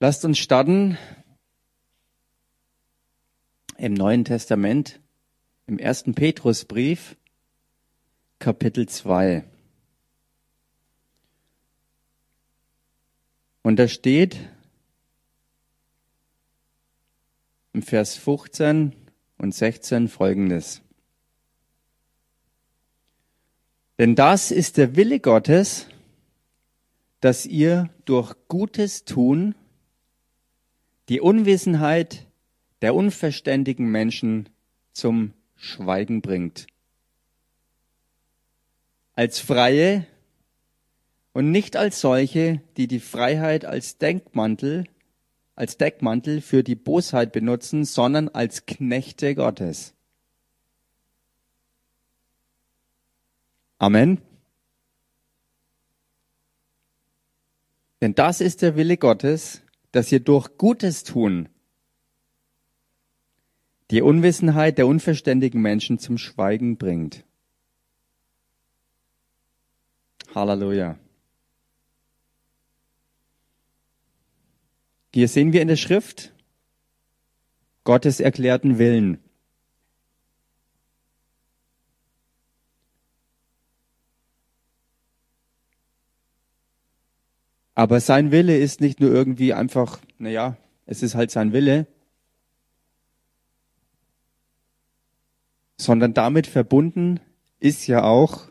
Lasst uns starten im Neuen Testament, im ersten Petrusbrief, Kapitel 2. Und da steht im Vers 15 und 16 folgendes. Denn das ist der Wille Gottes, dass ihr durch Gutes tun die Unwissenheit der unverständigen Menschen zum Schweigen bringt. Als Freie und nicht als solche, die die Freiheit als Denkmantel, als Deckmantel für die Bosheit benutzen, sondern als Knechte Gottes. Amen. Denn das ist der Wille Gottes, dass ihr durch Gutes tun die Unwissenheit der unverständigen Menschen zum Schweigen bringt. Halleluja. Hier sehen wir in der Schrift Gottes erklärten Willen. Aber sein Wille ist nicht nur irgendwie einfach, naja, es ist halt sein Wille, sondern damit verbunden ist ja auch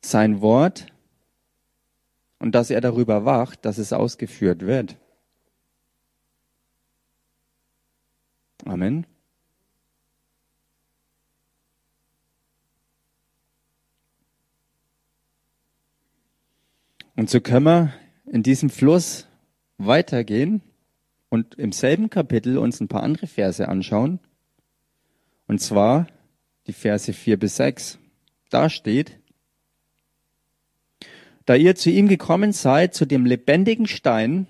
sein Wort und dass er darüber wacht, dass es ausgeführt wird. Amen. Und so können wir in diesem Fluss weitergehen und im selben Kapitel uns ein paar andere Verse anschauen. Und zwar die Verse 4 bis 6. Da steht, da ihr zu ihm gekommen seid, zu dem lebendigen Stein,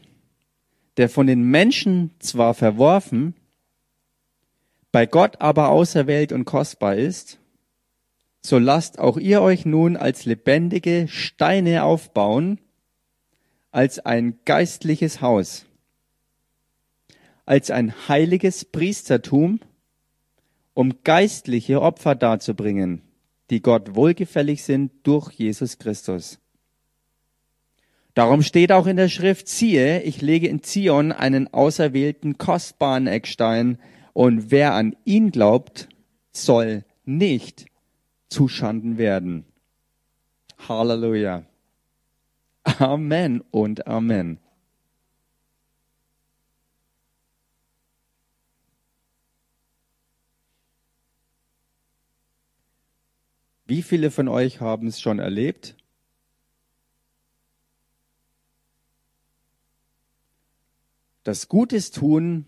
der von den Menschen zwar verworfen, bei Gott aber auserwählt und kostbar ist, so lasst auch ihr euch nun als lebendige Steine aufbauen, als ein geistliches Haus, als ein heiliges Priestertum, um geistliche Opfer darzubringen, die Gott wohlgefällig sind durch Jesus Christus. Darum steht auch in der Schrift, siehe, ich lege in Zion einen auserwählten, kostbaren Eckstein, und wer an ihn glaubt, soll nicht zuschanden werden. Halleluja. Amen und Amen. Wie viele von euch haben es schon erlebt? Das Gutes tun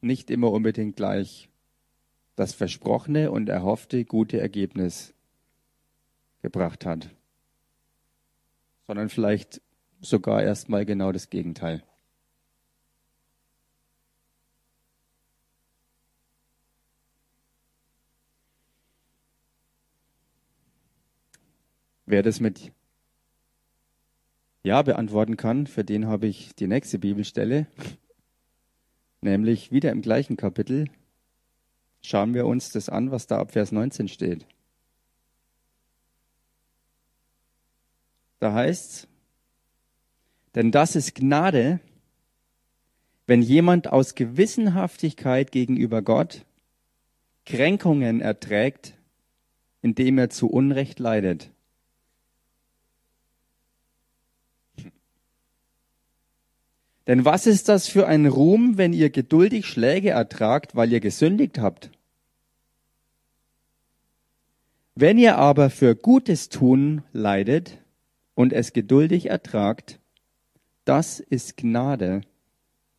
nicht immer unbedingt gleich das versprochene und erhoffte gute Ergebnis gebracht hat, sondern vielleicht sogar erstmal genau das Gegenteil. Wer das mit Ja beantworten kann, für den habe ich die nächste Bibelstelle, nämlich wieder im gleichen Kapitel. Schauen wir uns das an, was da ab Vers 19 steht. Da heißt's, denn das ist Gnade, wenn jemand aus Gewissenhaftigkeit gegenüber Gott Kränkungen erträgt, indem er zu Unrecht leidet. Denn was ist das für ein Ruhm, wenn ihr geduldig Schläge ertragt, weil ihr gesündigt habt? Wenn ihr aber für Gutes tun leidet und es geduldig ertragt, das ist Gnade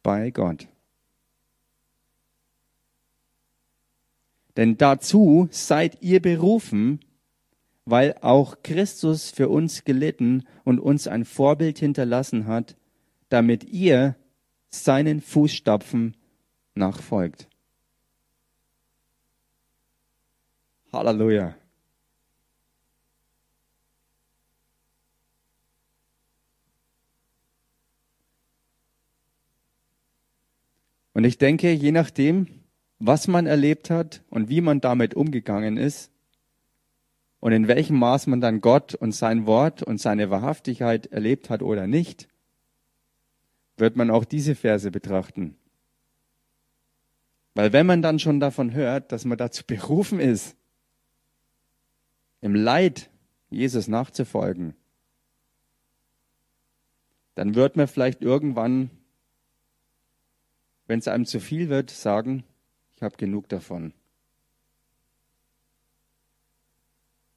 bei Gott. Denn dazu seid ihr berufen, weil auch Christus für uns gelitten und uns ein Vorbild hinterlassen hat, damit ihr seinen Fußstapfen nachfolgt. Halleluja. Und ich denke, je nachdem, was man erlebt hat und wie man damit umgegangen ist und in welchem Maß man dann Gott und sein Wort und seine Wahrhaftigkeit erlebt hat oder nicht, wird man auch diese Verse betrachten. Weil wenn man dann schon davon hört, dass man dazu berufen ist, im Leid Jesus nachzufolgen, dann wird man vielleicht irgendwann, wenn es einem zu viel wird, sagen, ich habe genug davon.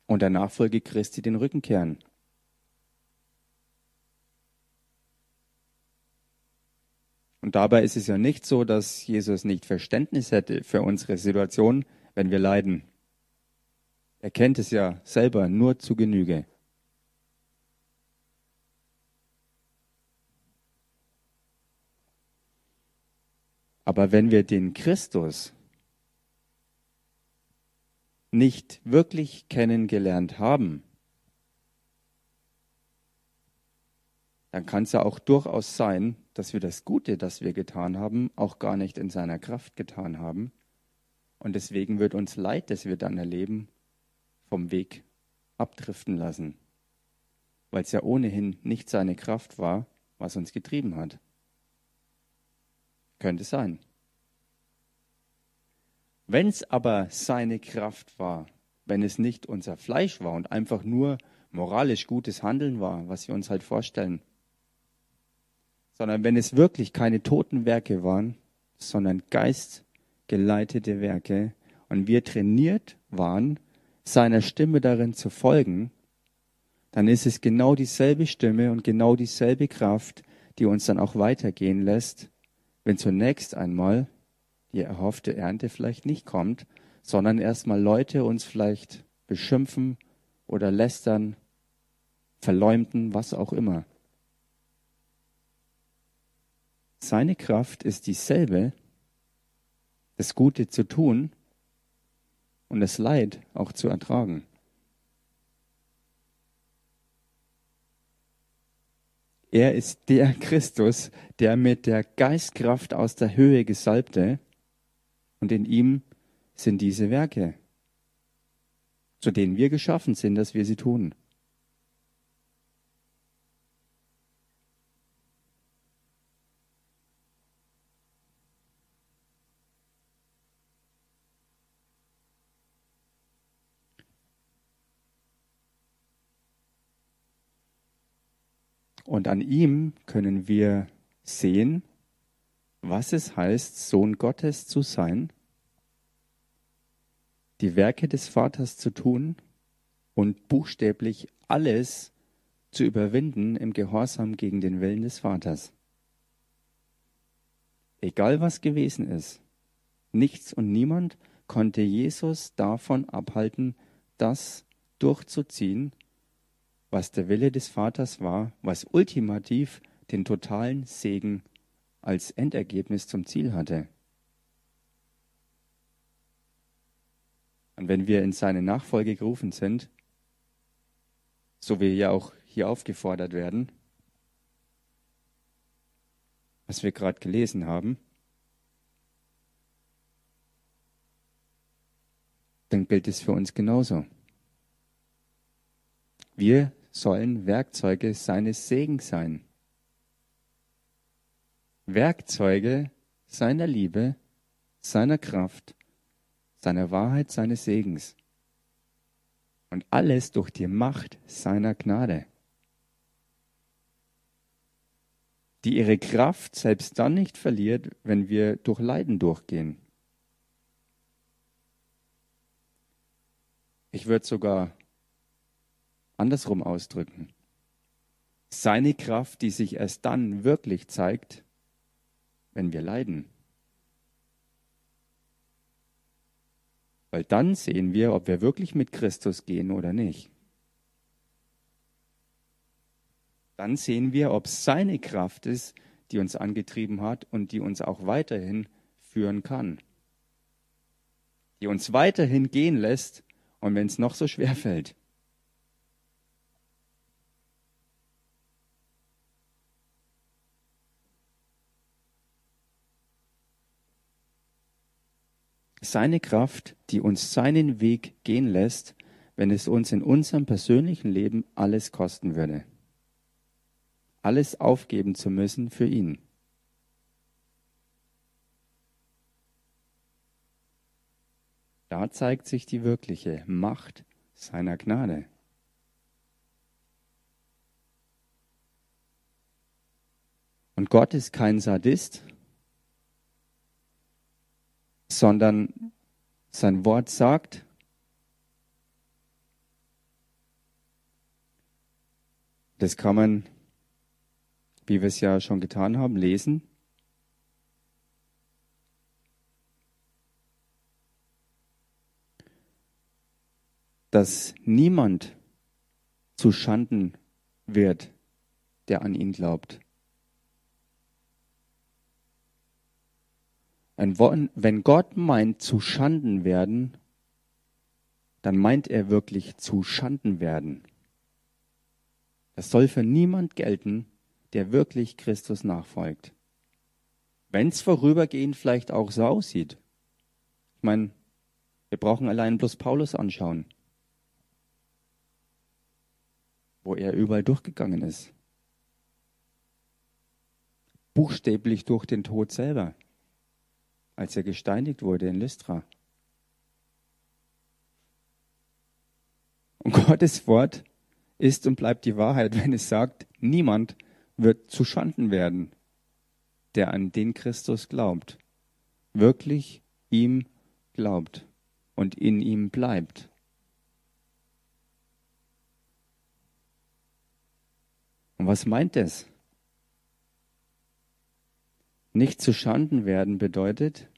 Und der Nachfolge Christi den Rücken kehren. Und dabei ist es ja nicht so, dass Jesus nicht Verständnis hätte für unsere Situation, wenn wir leiden. Er kennt es ja selber nur zu Genüge. Aber wenn wir den Christus nicht wirklich kennengelernt haben, dann kann es ja auch durchaus sein, dass wir das Gute, das wir getan haben, auch gar nicht in seiner Kraft getan haben. Und deswegen wird uns Leid, das wir dann erleben, vom Weg abdriften lassen, weil es ja ohnehin nicht seine Kraft war, was uns getrieben hat. Könnte sein. Wenn es aber seine Kraft war, wenn es nicht unser Fleisch war und einfach nur moralisch gutes Handeln war, was wir uns halt vorstellen, sondern wenn es wirklich keine toten Werke waren, sondern geistgeleitete Werke und wir trainiert waren, seiner Stimme darin zu folgen, dann ist es genau dieselbe Stimme und genau dieselbe Kraft, die uns dann auch weitergehen lässt, wenn zunächst einmal die erhoffte Ernte vielleicht nicht kommt, sondern erstmal Leute uns vielleicht beschimpfen oder lästern, verleumden, was auch immer. Seine Kraft ist dieselbe, das Gute zu tun und das Leid auch zu ertragen. Er ist der Christus, der mit der Geistkraft aus der Höhe gesalbte, und in ihm sind diese Werke, zu denen wir geschaffen sind, dass wir sie tun. Und an ihm können wir sehen, was es heißt, Sohn Gottes zu sein, die Werke des Vaters zu tun und buchstäblich alles zu überwinden im Gehorsam gegen den Willen des Vaters. Egal was gewesen ist, nichts und niemand konnte Jesus davon abhalten, das durchzuziehen, was der Wille des Vaters war, was ultimativ den totalen Segen als Endergebnis zum Ziel hatte. Und wenn wir in seine Nachfolge gerufen sind, so wie ja auch hier aufgefordert werden, was wir gerade gelesen haben, dann gilt es für uns genauso. Wir sollen Werkzeuge seines Segens sein. Werkzeuge seiner Liebe, seiner Kraft, seiner Wahrheit, seines Segens. Und alles durch die Macht seiner Gnade, die ihre Kraft selbst dann nicht verliert, wenn wir durch Leiden durchgehen. Ich würde sogar andersrum ausdrücken. Seine Kraft, die sich erst dann wirklich zeigt, wenn wir leiden. Weil dann sehen wir, ob wir wirklich mit Christus gehen oder nicht. Dann sehen wir, ob seine Kraft ist, die uns angetrieben hat und die uns auch weiterhin führen kann. Die uns weiterhin gehen lässt und wenn es noch so schwer fällt. Seine Kraft, die uns seinen Weg gehen lässt, wenn es uns in unserem persönlichen Leben alles kosten würde. Alles aufgeben zu müssen für ihn. Da zeigt sich die wirkliche Macht seiner Gnade. Und Gott ist kein Sadist, sondern sein Wort sagt, das kann man, wie wir es ja schon getan haben, lesen. dass niemand zu Schanden wird, der an ihn glaubt. Wenn Gott meint zu Schanden werden, dann meint er wirklich zu Schanden werden. Das soll für niemand gelten, der wirklich Christus nachfolgt. Wenn es vorübergehend vielleicht auch so aussieht. Ich meine, wir brauchen allein bloß Paulus anschauen, wo er überall durchgegangen ist. Buchstäblich durch den Tod selber als er gesteinigt wurde in Lystra. Und Gottes Wort ist und bleibt die Wahrheit, wenn es sagt, niemand wird zu Schanden werden, der an den Christus glaubt, wirklich ihm glaubt und in ihm bleibt. Und was meint es? Nicht zu Schanden werden bedeutet,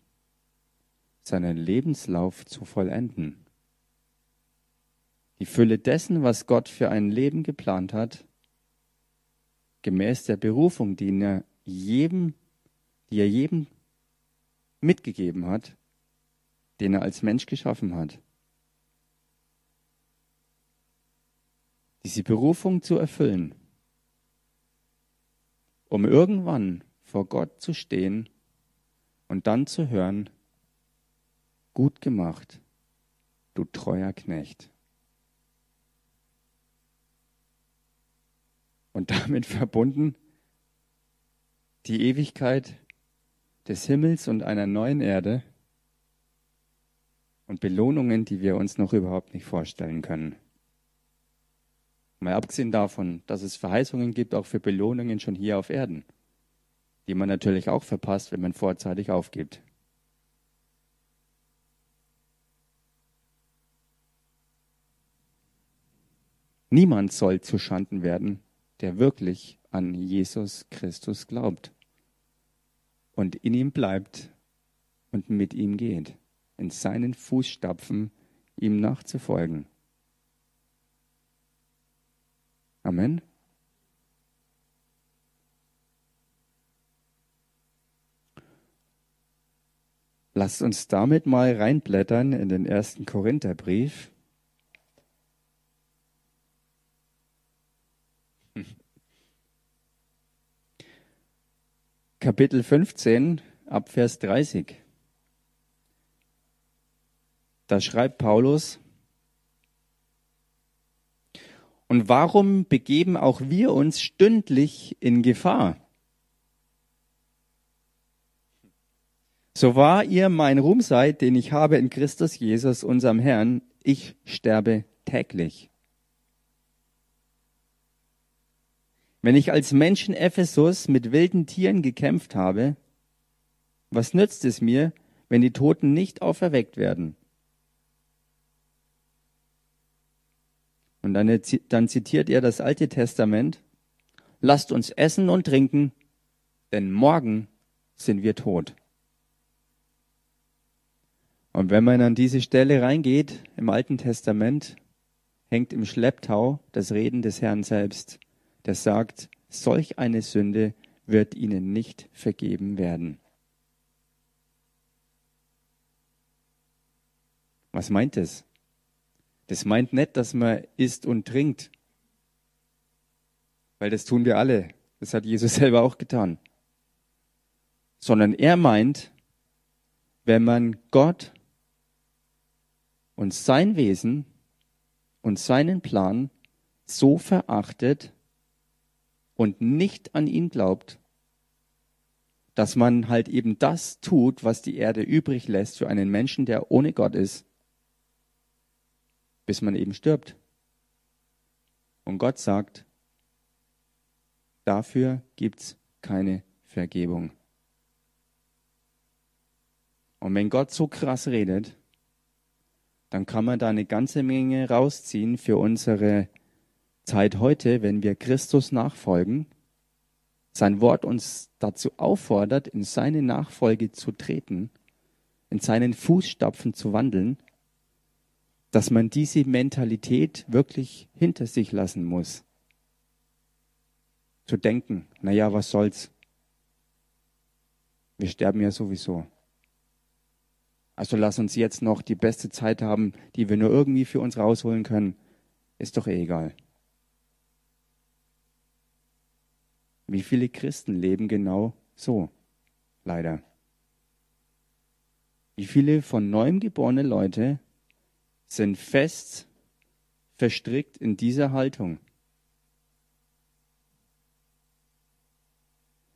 seinen Lebenslauf zu vollenden. Die Fülle dessen, was Gott für ein Leben geplant hat, gemäß der Berufung, die er jedem, die er jedem mitgegeben hat, den er als Mensch geschaffen hat. Diese Berufung zu erfüllen, um irgendwann vor Gott zu stehen und dann zu hören, gut gemacht, du treuer Knecht. Und damit verbunden die Ewigkeit des Himmels und einer neuen Erde und Belohnungen, die wir uns noch überhaupt nicht vorstellen können. Mal abgesehen davon, dass es Verheißungen gibt, auch für Belohnungen schon hier auf Erden die man natürlich auch verpasst, wenn man vorzeitig aufgibt. Niemand soll zu Schanden werden, der wirklich an Jesus Christus glaubt und in ihm bleibt und mit ihm geht, in seinen Fußstapfen ihm nachzufolgen. Amen. Lasst uns damit mal reinblättern in den ersten Korintherbrief. Kapitel 15 ab Vers 30. Da schreibt Paulus, und warum begeben auch wir uns stündlich in Gefahr? So wahr ihr mein Ruhm seid, den ich habe in Christus Jesus, unserem Herrn, ich sterbe täglich. Wenn ich als Mensch in Ephesus mit wilden Tieren gekämpft habe, was nützt es mir, wenn die Toten nicht auferweckt werden? Und dann, dann zitiert er das Alte Testament. Lasst uns essen und trinken, denn morgen sind wir tot. Und wenn man an diese Stelle reingeht im Alten Testament, hängt im Schlepptau das Reden des Herrn selbst, der sagt, solch eine Sünde wird ihnen nicht vergeben werden. Was meint es? Das meint nicht, dass man isst und trinkt, weil das tun wir alle. Das hat Jesus selber auch getan. Sondern er meint, wenn man Gott und sein Wesen und seinen Plan so verachtet und nicht an ihn glaubt, dass man halt eben das tut, was die Erde übrig lässt für einen Menschen, der ohne Gott ist, bis man eben stirbt. Und Gott sagt, dafür gibt's keine Vergebung. Und wenn Gott so krass redet, dann kann man da eine ganze Menge rausziehen für unsere Zeit heute, wenn wir Christus nachfolgen, sein Wort uns dazu auffordert, in seine Nachfolge zu treten, in seinen Fußstapfen zu wandeln, dass man diese Mentalität wirklich hinter sich lassen muss. Zu denken, naja, was soll's? Wir sterben ja sowieso. Also lass uns jetzt noch die beste Zeit haben, die wir nur irgendwie für uns rausholen können. Ist doch eh egal. Wie viele Christen leben genau so? Leider. Wie viele von neuem geborene Leute sind fest verstrickt in dieser Haltung?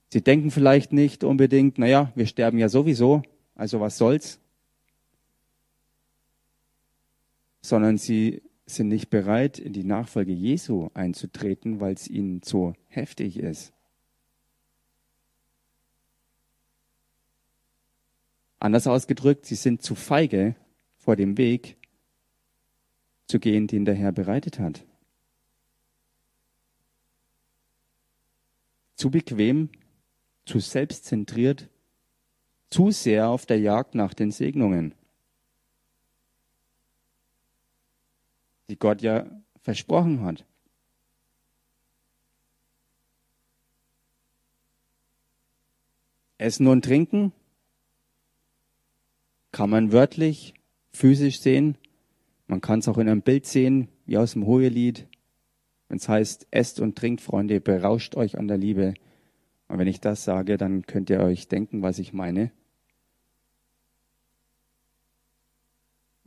Sie denken vielleicht nicht unbedingt, naja, wir sterben ja sowieso, also was soll's? Sondern sie sind nicht bereit, in die Nachfolge Jesu einzutreten, weil es ihnen zu heftig ist. Anders ausgedrückt, sie sind zu feige vor dem Weg zu gehen, den der Herr bereitet hat. Zu bequem, zu selbstzentriert, zu sehr auf der Jagd nach den Segnungen. Die Gott ja versprochen hat. Essen und Trinken kann man wörtlich, physisch sehen. Man kann es auch in einem Bild sehen, wie aus dem Hohelied. Wenn es heißt, esst und trinkt, Freunde, berauscht euch an der Liebe. Und wenn ich das sage, dann könnt ihr euch denken, was ich meine.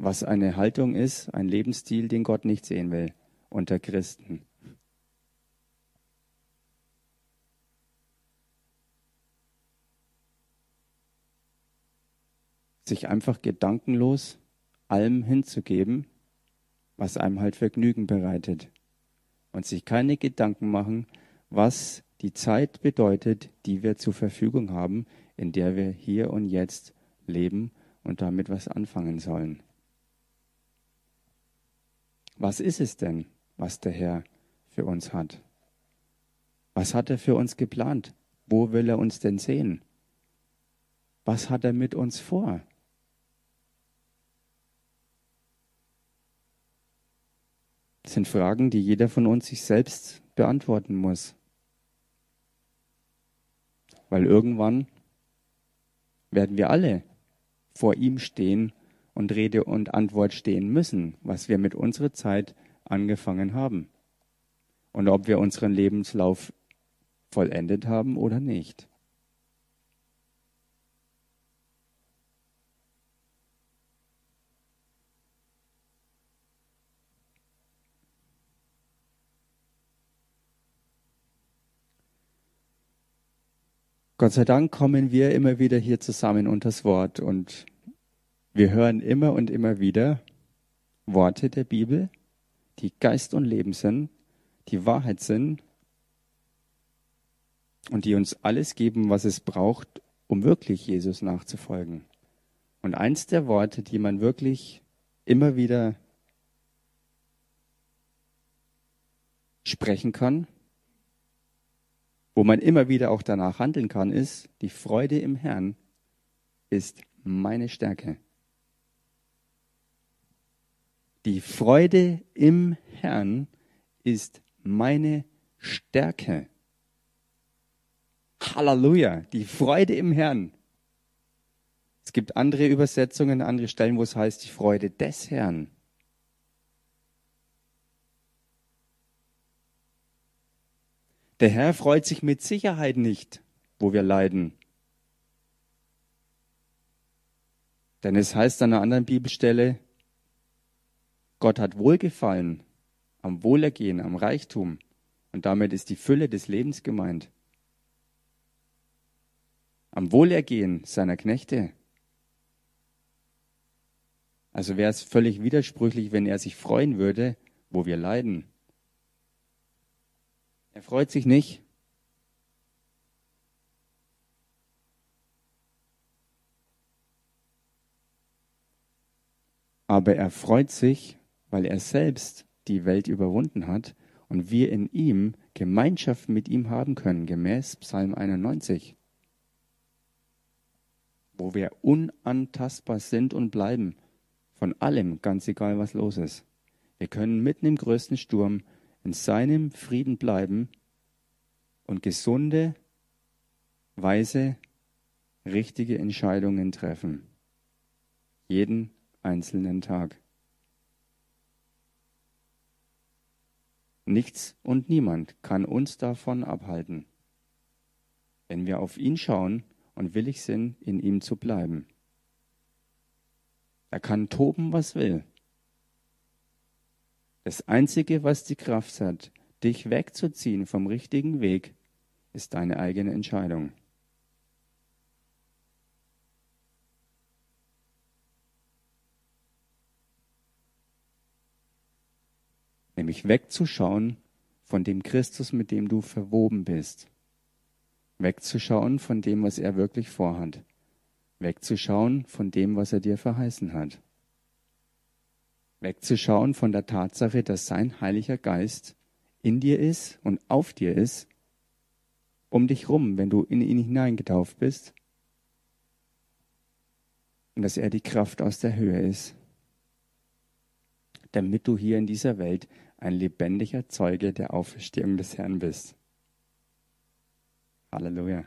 Was eine Haltung ist, ein Lebensstil, den Gott nicht sehen will unter Christen. Sich einfach gedankenlos allem hinzugeben, was einem halt Vergnügen bereitet. Und sich keine Gedanken machen, was die Zeit bedeutet, die wir zur Verfügung haben, in der wir hier und jetzt leben und damit was anfangen sollen. Was ist es denn, was der Herr für uns hat? Was hat er für uns geplant? Wo will er uns denn sehen? Was hat er mit uns vor? Das sind Fragen, die jeder von uns sich selbst beantworten muss. Weil irgendwann werden wir alle vor ihm stehen und Rede und Antwort stehen müssen, was wir mit unserer Zeit angefangen haben und ob wir unseren Lebenslauf vollendet haben oder nicht. Gott sei Dank kommen wir immer wieder hier zusammen unter das Wort und wir hören immer und immer wieder Worte der Bibel, die Geist und Leben sind, die Wahrheit sind und die uns alles geben, was es braucht, um wirklich Jesus nachzufolgen. Und eins der Worte, die man wirklich immer wieder sprechen kann, wo man immer wieder auch danach handeln kann, ist, die Freude im Herrn ist meine Stärke. Die Freude im Herrn ist meine Stärke. Halleluja, die Freude im Herrn. Es gibt andere Übersetzungen, andere Stellen, wo es heißt, die Freude des Herrn. Der Herr freut sich mit Sicherheit nicht, wo wir leiden. Denn es heißt an einer anderen Bibelstelle, Gott hat Wohlgefallen am Wohlergehen, am Reichtum. Und damit ist die Fülle des Lebens gemeint. Am Wohlergehen seiner Knechte. Also wäre es völlig widersprüchlich, wenn er sich freuen würde, wo wir leiden. Er freut sich nicht. Aber er freut sich, weil er selbst die Welt überwunden hat und wir in ihm Gemeinschaft mit ihm haben können, gemäß Psalm 91, wo wir unantastbar sind und bleiben von allem, ganz egal was los ist. Wir können mitten im größten Sturm in seinem Frieden bleiben und gesunde, weise, richtige Entscheidungen treffen. Jeden einzelnen Tag. Nichts und niemand kann uns davon abhalten, wenn wir auf ihn schauen und willig sind, in ihm zu bleiben. Er kann toben, was will. Das Einzige, was die Kraft hat, dich wegzuziehen vom richtigen Weg, ist deine eigene Entscheidung. Nämlich wegzuschauen von dem Christus, mit dem du verwoben bist. Wegzuschauen von dem, was er wirklich vorhat wegzuschauen von dem, was er dir verheißen hat. Wegzuschauen von der Tatsache, dass sein Heiliger Geist in dir ist und auf dir ist, um dich rum, wenn du in ihn hineingetauft bist, und dass er die Kraft aus der Höhe ist, damit du hier in dieser Welt ein lebendiger Zeuge der Auferstehung des Herrn bist. Halleluja.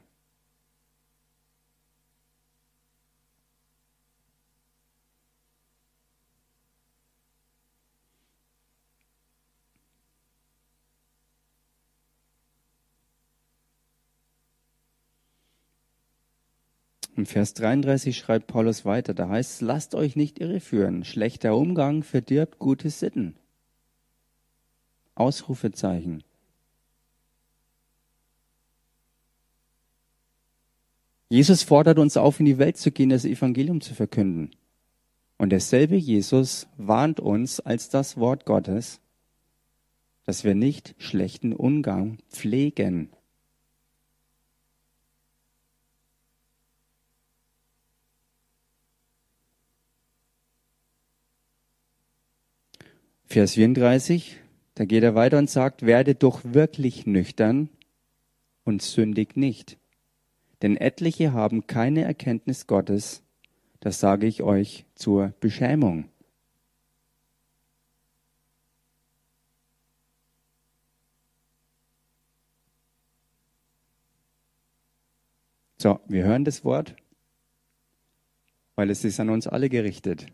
Im Vers 33 schreibt Paulus weiter, da heißt es, lasst euch nicht irreführen, schlechter Umgang verdirbt gute Sitten. Ausrufezeichen. Jesus fordert uns auf, in die Welt zu gehen, das Evangelium zu verkünden. Und derselbe Jesus warnt uns als das Wort Gottes, dass wir nicht schlechten Umgang pflegen Vers 34, da geht er weiter und sagt, werde doch wirklich nüchtern und sündig nicht. Denn etliche haben keine Erkenntnis Gottes, das sage ich euch zur Beschämung. So, wir hören das Wort, weil es ist an uns alle gerichtet.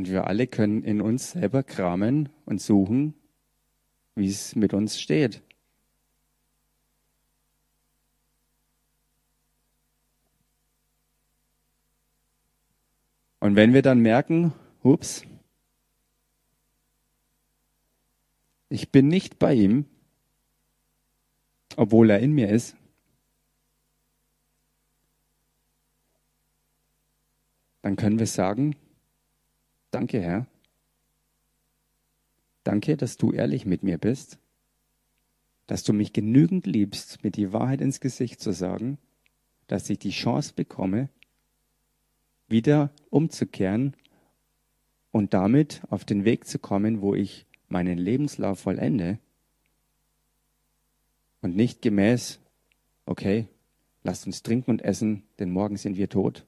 Und wir alle können in uns selber kramen und suchen, wie es mit uns steht. Und wenn wir dann merken, ups, ich bin nicht bei ihm, obwohl er in mir ist, dann können wir sagen, Danke, Herr. Danke, dass du ehrlich mit mir bist, dass du mich genügend liebst, mir die Wahrheit ins Gesicht zu sagen, dass ich die Chance bekomme, wieder umzukehren und damit auf den Weg zu kommen, wo ich meinen Lebenslauf vollende und nicht gemäß, okay, lasst uns trinken und essen, denn morgen sind wir tot.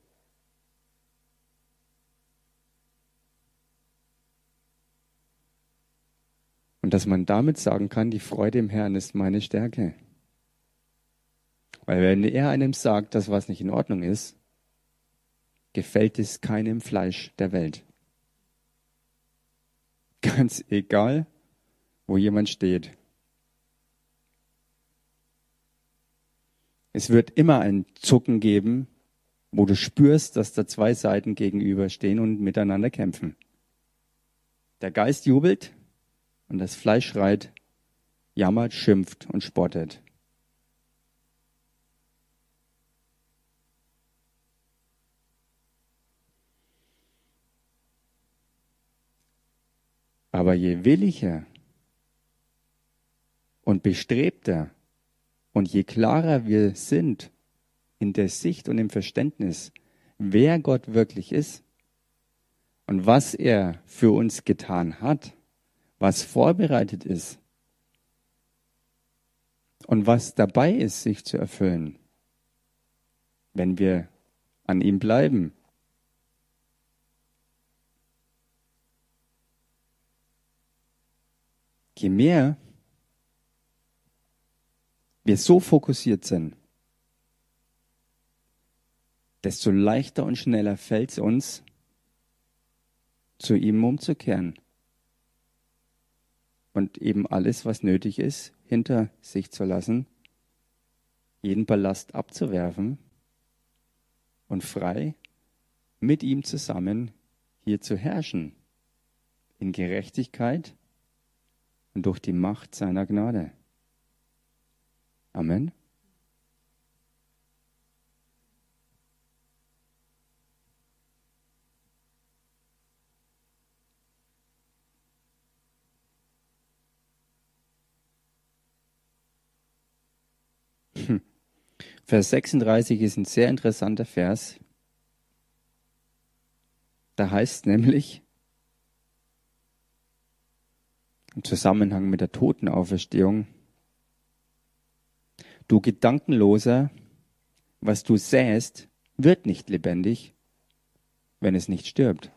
Und dass man damit sagen kann, die Freude im Herrn ist meine Stärke. Weil wenn er einem sagt, dass was nicht in Ordnung ist, gefällt es keinem Fleisch der Welt. Ganz egal, wo jemand steht. Es wird immer ein Zucken geben, wo du spürst, dass da zwei Seiten gegenüberstehen und miteinander kämpfen. Der Geist jubelt und das Fleisch schreit, jammert, schimpft und spottet. Aber je williger und bestrebter und je klarer wir sind in der Sicht und im Verständnis, wer Gott wirklich ist und was er für uns getan hat, was vorbereitet ist und was dabei ist, sich zu erfüllen, wenn wir an ihm bleiben. Je mehr wir so fokussiert sind, desto leichter und schneller fällt es uns, zu ihm umzukehren und eben alles, was nötig ist, hinter sich zu lassen, jeden Ballast abzuwerfen und frei mit ihm zusammen hier zu herrschen, in Gerechtigkeit und durch die Macht seiner Gnade. Amen. Vers 36 ist ein sehr interessanter Vers. Da heißt nämlich im Zusammenhang mit der Totenauferstehung, Du Gedankenloser, was du säst, wird nicht lebendig, wenn es nicht stirbt.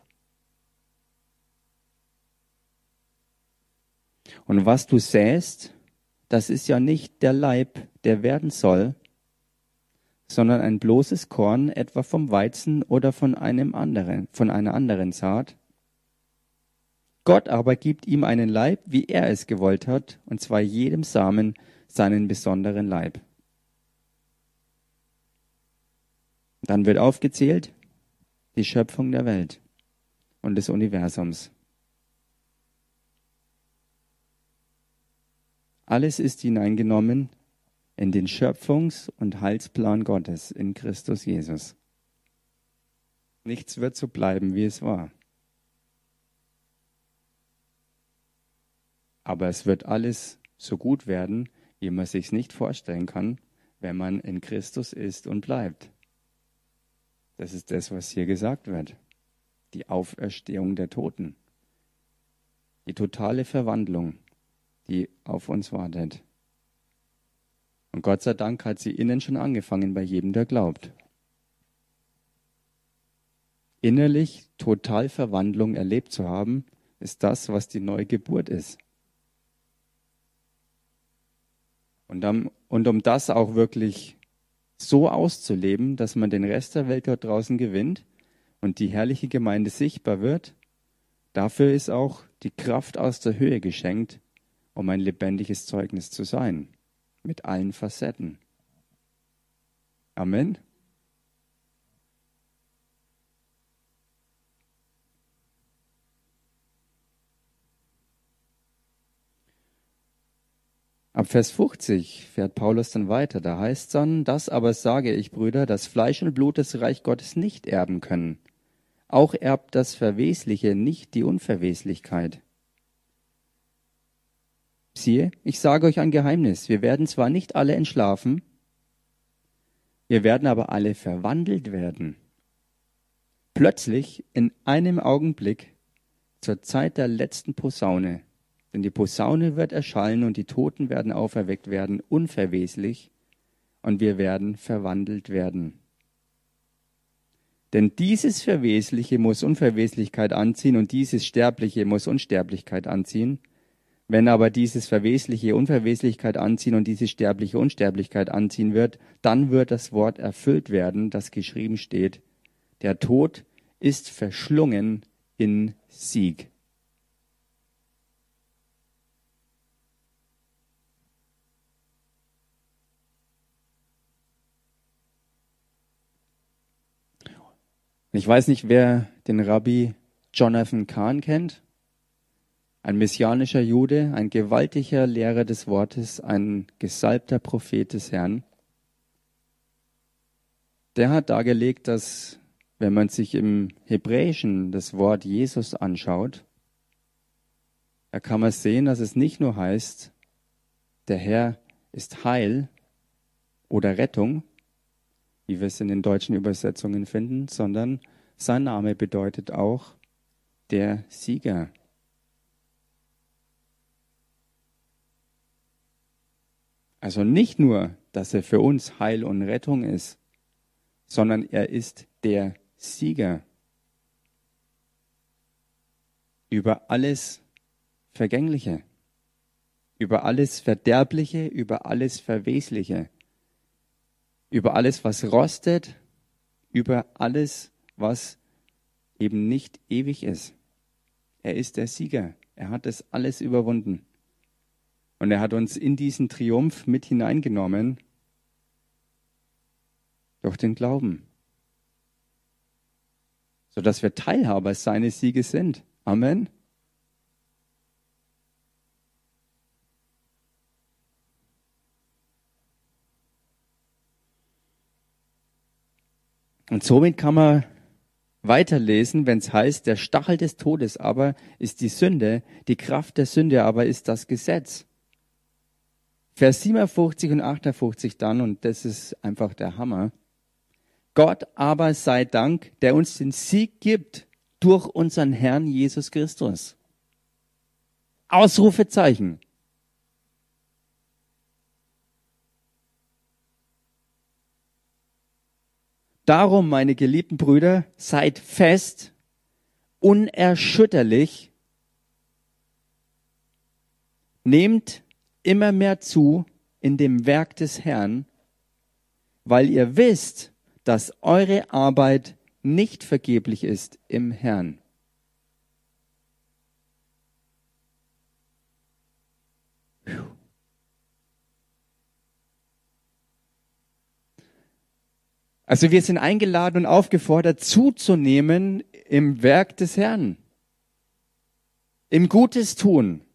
Und was du säst, das ist ja nicht der Leib, der werden soll, sondern ein bloßes Korn etwa vom Weizen oder von einem anderen, von einer anderen Saat. Gott aber gibt ihm einen Leib, wie er es gewollt hat, und zwar jedem Samen seinen besonderen Leib. Dann wird aufgezählt die Schöpfung der Welt und des Universums. Alles ist hineingenommen in den Schöpfungs- und Heilsplan Gottes in Christus Jesus. Nichts wird so bleiben, wie es war. Aber es wird alles so gut werden, wie man sich nicht vorstellen kann, wenn man in Christus ist und bleibt. Das ist das, was hier gesagt wird. Die Auferstehung der Toten. Die totale Verwandlung, die auf uns wartet. Und Gott sei Dank hat sie innen schon angefangen bei jedem, der glaubt. Innerlich Totalverwandlung erlebt zu haben, ist das, was die Neugeburt ist. Und, um, und um das auch wirklich so auszuleben, dass man den Rest der Welt dort draußen gewinnt und die herrliche Gemeinde sichtbar wird, dafür ist auch die Kraft aus der Höhe geschenkt, um ein lebendiges Zeugnis zu sein, mit allen Facetten. Amen. Ab Vers 50 fährt Paulus dann weiter. Da heißt dann, das aber sage ich, Brüder, dass Fleisch und Blut das Reich Gottes nicht erben können. Auch erbt das Verwesliche nicht die Unverweslichkeit. Siehe, ich sage euch ein Geheimnis. Wir werden zwar nicht alle entschlafen, wir werden aber alle verwandelt werden. Plötzlich, in einem Augenblick, zur Zeit der letzten Posaune, denn die Posaune wird erschallen und die Toten werden auferweckt werden, unverweslich, und wir werden verwandelt werden. Denn dieses Verwesliche muss Unverweslichkeit anziehen und dieses Sterbliche muss Unsterblichkeit anziehen. Wenn aber dieses Verwesliche Unverweslichkeit anziehen und dieses Sterbliche Unsterblichkeit anziehen wird, dann wird das Wort erfüllt werden, das geschrieben steht. Der Tod ist verschlungen in Sieg. Ich weiß nicht, wer den Rabbi Jonathan Kahn kennt. Ein messianischer Jude, ein gewaltiger Lehrer des Wortes, ein gesalbter Prophet des Herrn. Der hat dargelegt, dass wenn man sich im Hebräischen das Wort Jesus anschaut, da kann man sehen, dass es nicht nur heißt, der Herr ist Heil oder Rettung, wie wir es in den deutschen Übersetzungen finden, sondern sein Name bedeutet auch der Sieger. Also nicht nur, dass er für uns Heil und Rettung ist, sondern er ist der Sieger über alles Vergängliche, über alles Verderbliche, über alles Verwesliche, über alles, was rostet, über alles, was eben nicht ewig ist. Er ist der Sieger. Er hat es alles überwunden. Und er hat uns in diesen Triumph mit hineingenommen durch den Glauben, sodass wir Teilhaber seines Sieges sind. Amen. Und somit kann man weiterlesen, wenn es heißt, der Stachel des Todes aber ist die Sünde, die Kraft der Sünde aber ist das Gesetz. Vers 57 und 58 dann, und das ist einfach der Hammer. Gott aber sei Dank, der uns den Sieg gibt durch unseren Herrn Jesus Christus. Ausrufezeichen. Darum, meine geliebten Brüder, seid fest, unerschütterlich, nehmt immer mehr zu in dem Werk des Herrn, weil ihr wisst, dass eure Arbeit nicht vergeblich ist im Herrn. Also wir sind eingeladen und aufgefordert, zuzunehmen im Werk des Herrn, im Gutes tun.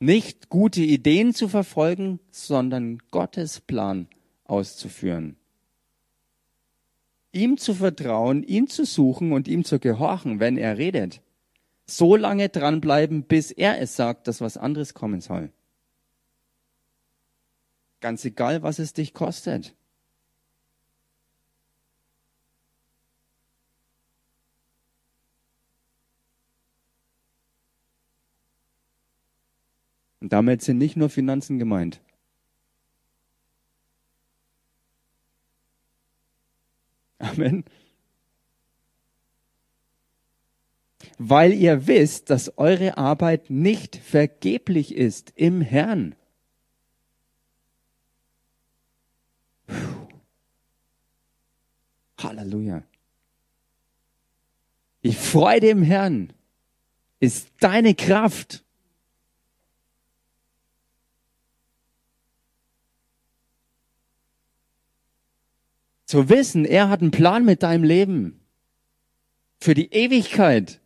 Nicht gute Ideen zu verfolgen, sondern Gottes Plan auszuführen. Ihm zu vertrauen, ihn zu suchen und ihm zu gehorchen, wenn er redet. So lange dranbleiben, bis er es sagt, dass was anderes kommen soll. Ganz egal, was es dich kostet. Damit sind nicht nur Finanzen gemeint. Amen. Weil ihr wisst, dass eure Arbeit nicht vergeblich ist im Herrn. Halleluja. Die Freude im Herrn ist deine Kraft. Zu wissen, er hat einen Plan mit deinem Leben. Für die Ewigkeit.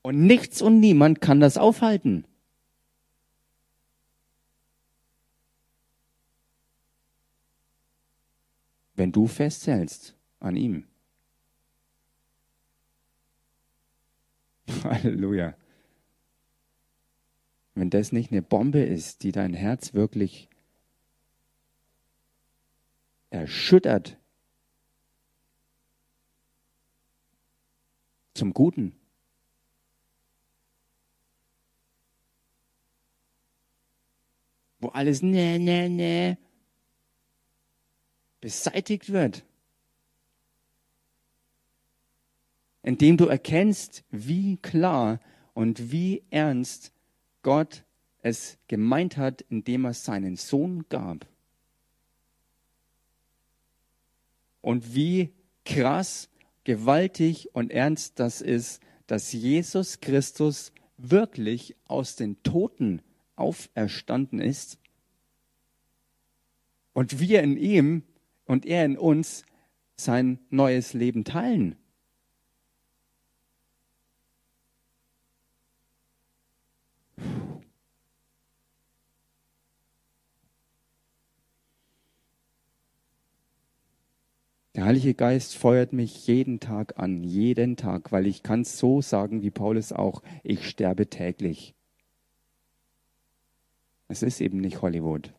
Und nichts und niemand kann das aufhalten. wenn du festhältst an ihm. Halleluja. Wenn das nicht eine Bombe ist, die dein Herz wirklich erschüttert zum Guten. Wo alles ne, ne, ne beseitigt wird. Indem du erkennst, wie klar und wie ernst Gott es gemeint hat, indem er seinen Sohn gab. Und wie krass, gewaltig und ernst das ist, dass Jesus Christus wirklich aus den Toten auferstanden ist und wir in ihm und er in uns sein neues Leben teilen. Der Heilige Geist feuert mich jeden Tag an, jeden Tag, weil ich kann so sagen wie Paulus auch, ich sterbe täglich. Es ist eben nicht Hollywood.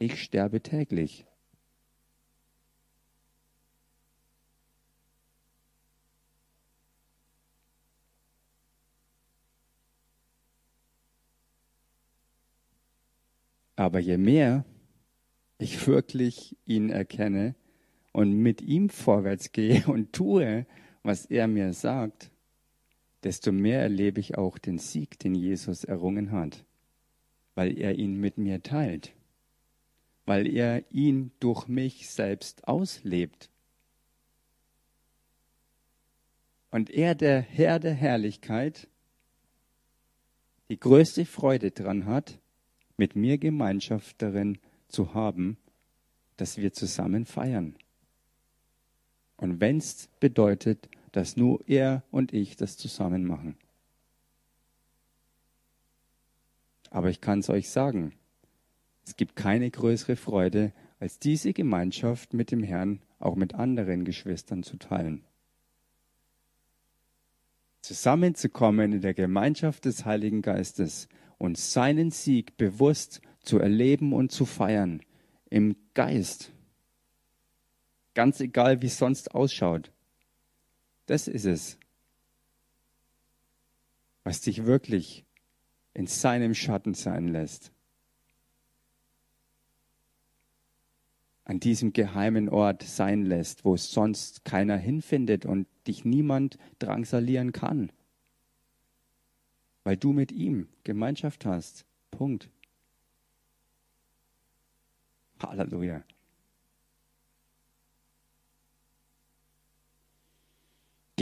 Ich sterbe täglich. Aber je mehr ich wirklich ihn erkenne und mit ihm vorwärts gehe und tue, was er mir sagt, desto mehr erlebe ich auch den Sieg, den Jesus errungen hat, weil er ihn mit mir teilt, weil er ihn durch mich selbst auslebt. Und er, der Herr der Herrlichkeit, die größte Freude dran hat, mit mir Gemeinschaft darin zu haben, dass wir zusammen feiern. Und wenn es bedeutet, dass nur er und ich das zusammen machen. Aber ich kann es euch sagen, es gibt keine größere Freude, als diese Gemeinschaft mit dem Herrn auch mit anderen Geschwistern zu teilen. Zusammenzukommen in der Gemeinschaft des Heiligen Geistes und seinen Sieg bewusst zu erleben und zu feiern im Geist. Ganz egal, wie es sonst ausschaut. Das ist es, was dich wirklich in seinem Schatten sein lässt. An diesem geheimen Ort sein lässt, wo sonst keiner hinfindet und dich niemand drangsalieren kann weil du mit ihm Gemeinschaft hast. Punkt. Halleluja.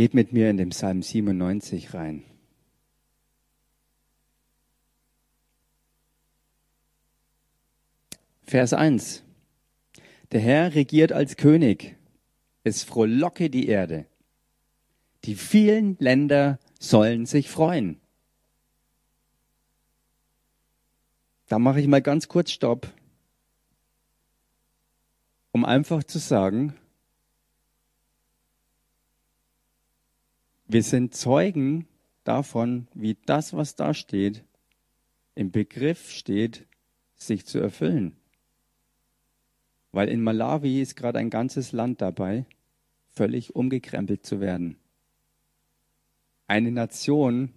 Geht mit mir in den Psalm 97 rein. Vers 1. Der Herr regiert als König. Es frohlocke die Erde. Die vielen Länder sollen sich freuen. Da mache ich mal ganz kurz Stopp, um einfach zu sagen, wir sind Zeugen davon, wie das, was da steht, im Begriff steht, sich zu erfüllen. Weil in Malawi ist gerade ein ganzes Land dabei, völlig umgekrempelt zu werden. Eine Nation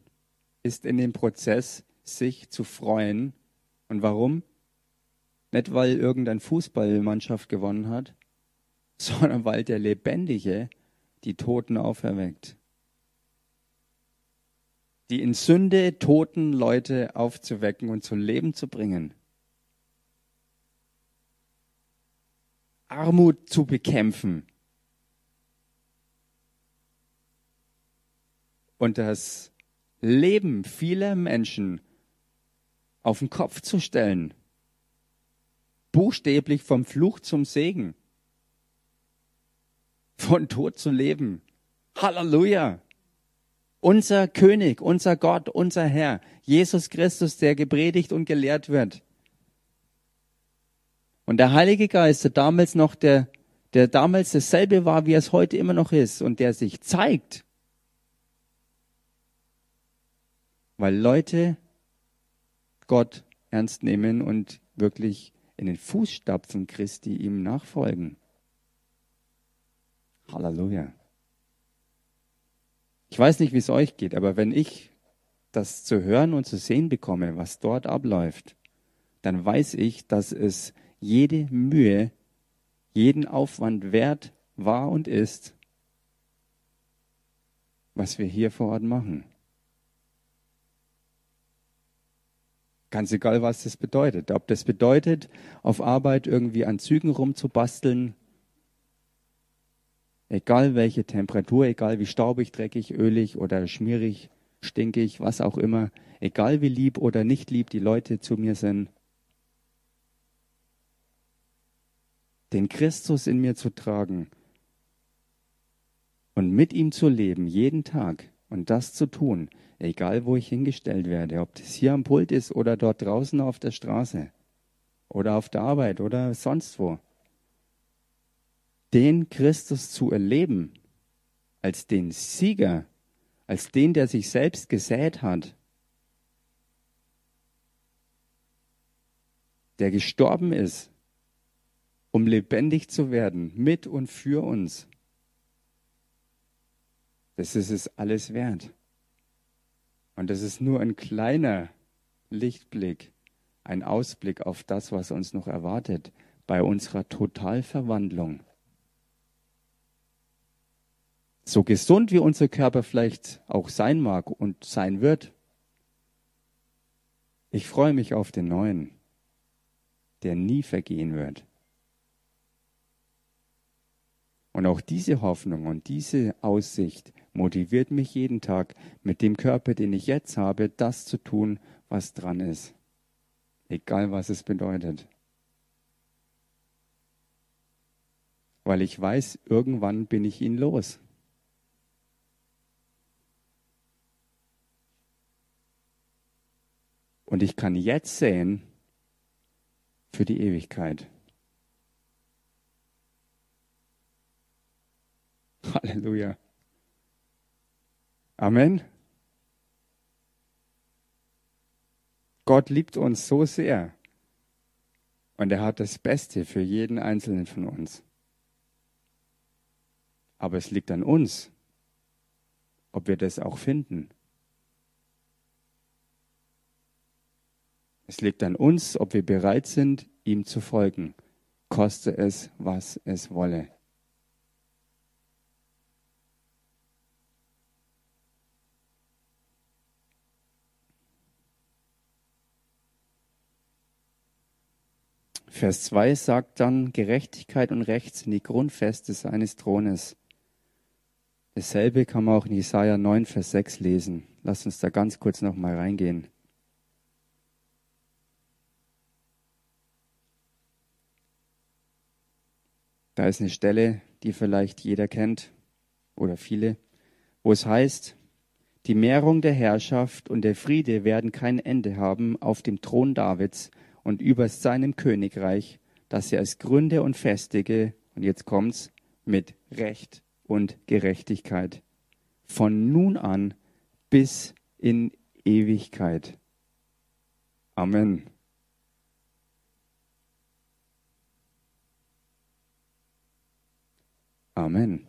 ist in dem Prozess, sich zu freuen und warum? Nicht, weil irgendeine Fußballmannschaft gewonnen hat, sondern weil der Lebendige die Toten auferweckt. Die in Sünde toten Leute aufzuwecken und zu Leben zu bringen. Armut zu bekämpfen. Und das Leben vieler Menschen auf den Kopf zu stellen. Buchstäblich vom Fluch zum Segen. Von Tod zu Leben. Halleluja. Unser König, unser Gott, unser Herr, Jesus Christus, der gepredigt und gelehrt wird. Und der Heilige Geist, der damals noch der, der damals dasselbe war, wie es heute immer noch ist und der sich zeigt, weil Leute Gott ernst nehmen und wirklich in den Fußstapfen Christi ihm nachfolgen. Halleluja. Ich weiß nicht, wie es euch geht, aber wenn ich das zu hören und zu sehen bekomme, was dort abläuft, dann weiß ich, dass es jede Mühe, jeden Aufwand wert war und ist, was wir hier vor Ort machen. Ganz egal, was das bedeutet. Ob das bedeutet, auf Arbeit irgendwie an Zügen rumzubasteln, egal welche Temperatur, egal wie staubig, dreckig, ölig oder schmierig, stinkig, was auch immer, egal wie lieb oder nicht lieb die Leute zu mir sind. den Christus in mir zu tragen und mit ihm zu leben, jeden Tag und das zu tun, egal wo ich hingestellt werde, ob das hier am Pult ist oder dort draußen auf der Straße oder auf der Arbeit oder sonst wo. Den Christus zu erleben als den Sieger, als den, der sich selbst gesät hat, der gestorben ist, um lebendig zu werden, mit und für uns. Das ist es alles wert. Und das ist nur ein kleiner Lichtblick, ein Ausblick auf das, was uns noch erwartet bei unserer Totalverwandlung. So gesund wie unser Körper vielleicht auch sein mag und sein wird, ich freue mich auf den neuen, der nie vergehen wird. Und auch diese Hoffnung und diese Aussicht motiviert mich jeden Tag, mit dem Körper, den ich jetzt habe, das zu tun, was dran ist. Egal was es bedeutet. Weil ich weiß, irgendwann bin ich ihn los. Und ich kann jetzt sehen für die Ewigkeit. Halleluja. Amen. Gott liebt uns so sehr und er hat das Beste für jeden Einzelnen von uns. Aber es liegt an uns, ob wir das auch finden. Es liegt an uns, ob wir bereit sind, ihm zu folgen, koste es, was es wolle. Vers 2 sagt dann, Gerechtigkeit und Recht sind die Grundfeste seines Thrones. Dasselbe kann man auch in Jesaja 9, Vers 6 lesen. Lass uns da ganz kurz noch mal reingehen. Da ist eine Stelle, die vielleicht jeder kennt oder viele, wo es heißt, die Mehrung der Herrschaft und der Friede werden kein Ende haben auf dem Thron Davids und über seinem Königreich, das er als gründe und festige, und jetzt kommt's, mit Recht und Gerechtigkeit. Von nun an bis in Ewigkeit. Amen. Amen.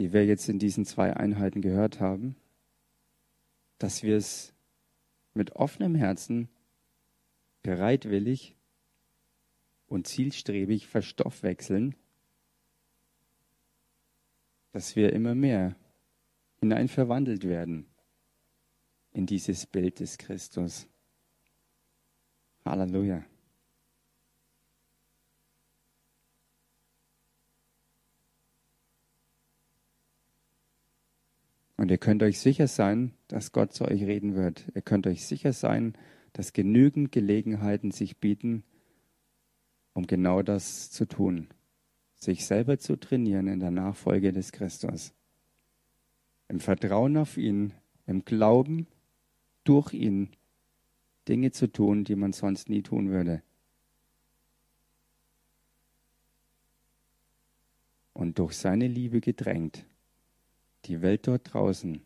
die wir jetzt in diesen zwei Einheiten gehört haben, dass wir es mit offenem Herzen bereitwillig und zielstrebig verstoffwechseln, dass wir immer mehr hinein verwandelt werden in dieses Bild des Christus. Halleluja. Und ihr könnt euch sicher sein, dass Gott zu euch reden wird. Ihr könnt euch sicher sein, dass genügend Gelegenheiten sich bieten, um genau das zu tun. Sich selber zu trainieren in der Nachfolge des Christus. Im Vertrauen auf ihn, im Glauben, durch ihn Dinge zu tun, die man sonst nie tun würde. Und durch seine Liebe gedrängt die Welt dort draußen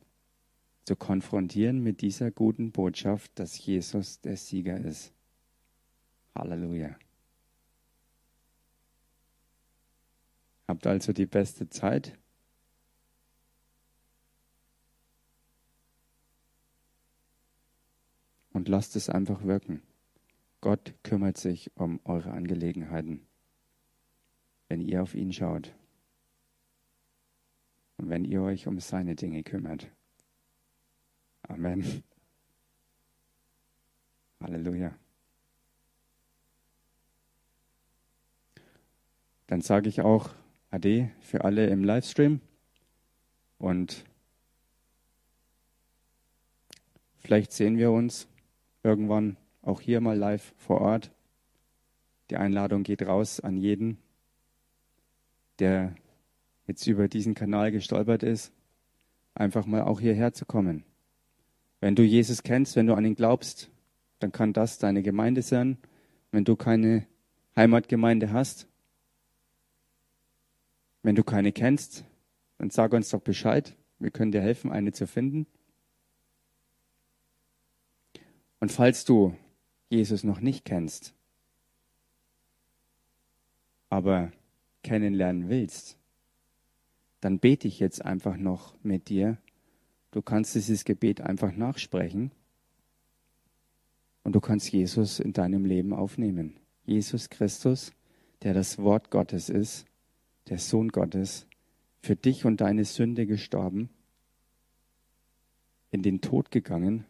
zu konfrontieren mit dieser guten Botschaft, dass Jesus der Sieger ist. Halleluja. Habt also die beste Zeit. Und lasst es einfach wirken. Gott kümmert sich um eure Angelegenheiten, wenn ihr auf ihn schaut und wenn ihr euch um seine Dinge kümmert. Amen. Halleluja. Dann sage ich auch Ade für alle im Livestream und vielleicht sehen wir uns irgendwann auch hier mal live vor Ort. Die Einladung geht raus an jeden, der jetzt über diesen Kanal gestolpert ist, einfach mal auch hierher zu kommen. Wenn du Jesus kennst, wenn du an ihn glaubst, dann kann das deine Gemeinde sein. Wenn du keine Heimatgemeinde hast, wenn du keine kennst, dann sag uns doch Bescheid. Wir können dir helfen, eine zu finden. Und falls du Jesus noch nicht kennst, aber kennenlernen willst, dann bete ich jetzt einfach noch mit dir. Du kannst dieses Gebet einfach nachsprechen und du kannst Jesus in deinem Leben aufnehmen. Jesus Christus, der das Wort Gottes ist, der Sohn Gottes, für dich und deine Sünde gestorben, in den Tod gegangen,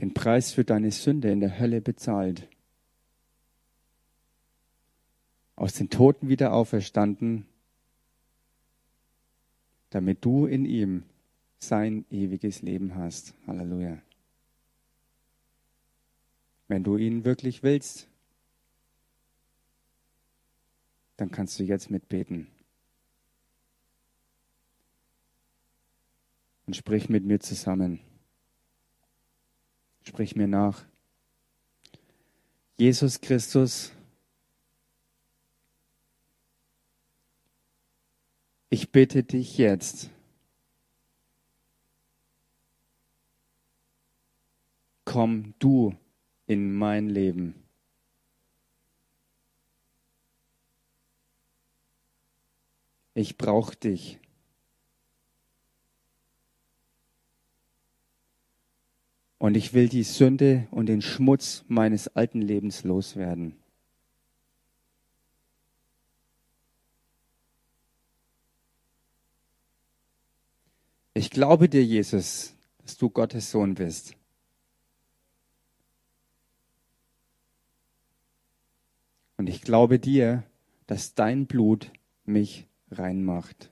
den Preis für deine Sünde in der Hölle bezahlt, aus den Toten wieder auferstanden, damit du in ihm sein ewiges Leben hast. Halleluja. Wenn du ihn wirklich willst, dann kannst du jetzt mitbeten. Und sprich mit mir zusammen. Sprich mir nach. Jesus Christus, ich bitte dich jetzt, komm du in mein Leben. Ich brauche dich. Und ich will die Sünde und den Schmutz meines alten Lebens loswerden. Ich glaube dir, Jesus, dass du Gottes Sohn bist. Und ich glaube dir, dass dein Blut mich reinmacht.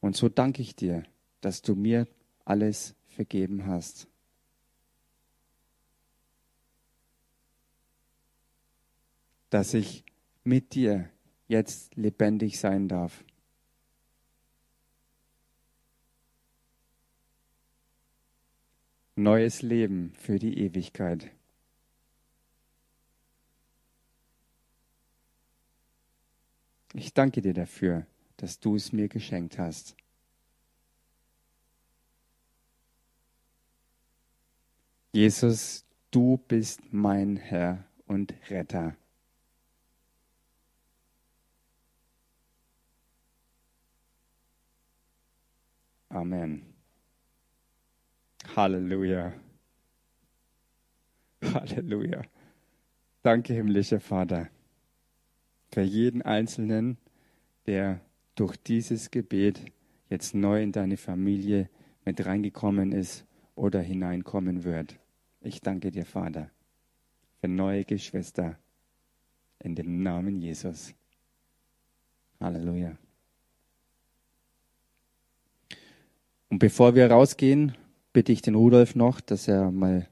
Und so danke ich dir, dass du mir alles vergeben hast. Dass ich mit dir jetzt lebendig sein darf. Neues Leben für die Ewigkeit. Ich danke dir dafür, dass du es mir geschenkt hast. Jesus, du bist mein Herr und Retter. Amen. Halleluja. Halleluja. Danke, himmlischer Vater, für jeden Einzelnen, der durch dieses Gebet jetzt neu in deine Familie mit reingekommen ist oder hineinkommen wird. Ich danke dir, Vater, für neue Geschwister in dem Namen Jesus. Halleluja. Und bevor wir rausgehen, bitte ich den Rudolf noch, dass er mal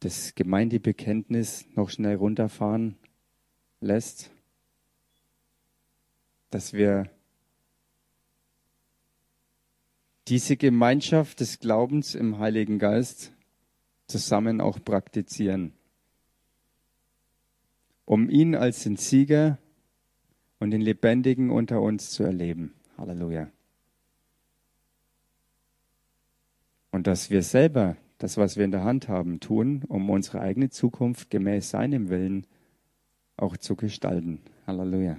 das Gemeindebekenntnis noch schnell runterfahren lässt, dass wir diese Gemeinschaft des Glaubens im Heiligen Geist zusammen auch praktizieren, um ihn als den Sieger und den Lebendigen unter uns zu erleben. Halleluja. Und dass wir selber das, was wir in der Hand haben, tun, um unsere eigene Zukunft gemäß seinem Willen auch zu gestalten. Halleluja.